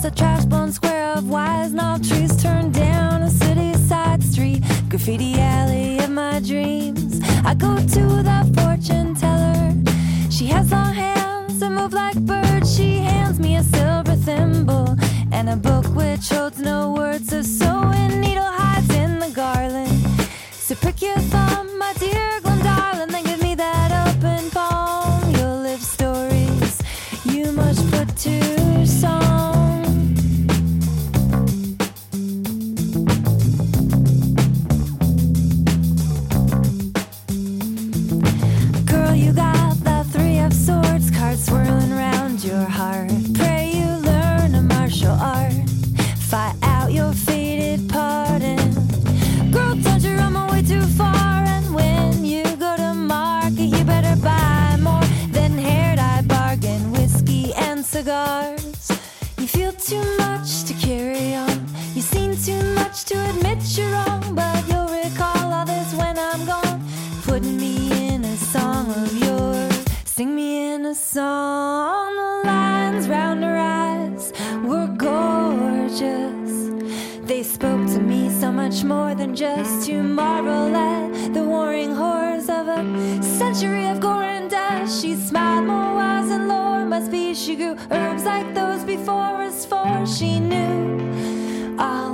past a trash blown square of wise and all trees turned down a city side street, graffiti alley of my dreams. I go to the fortune teller. She has long hands that move like birds. She hands me a silver thimble and a book which holds no words of sewing. Needle hides in the garland. So prick your thumb. Fight out your fated pardon. Girl, you away too far. And when you go to market, you better buy more than hair dye, bargain, whiskey, and cigars. You feel too much to carry on. Seen too much to admit you're wrong, but you'll recall all this when I'm gone. Put me in a song of yours. Sing me in a song. The lines round eyes much more than just to marvel at the warring horrors of a century of gore and death. She smiled more wise and lore. Must be she grew herbs like those before us, for she knew all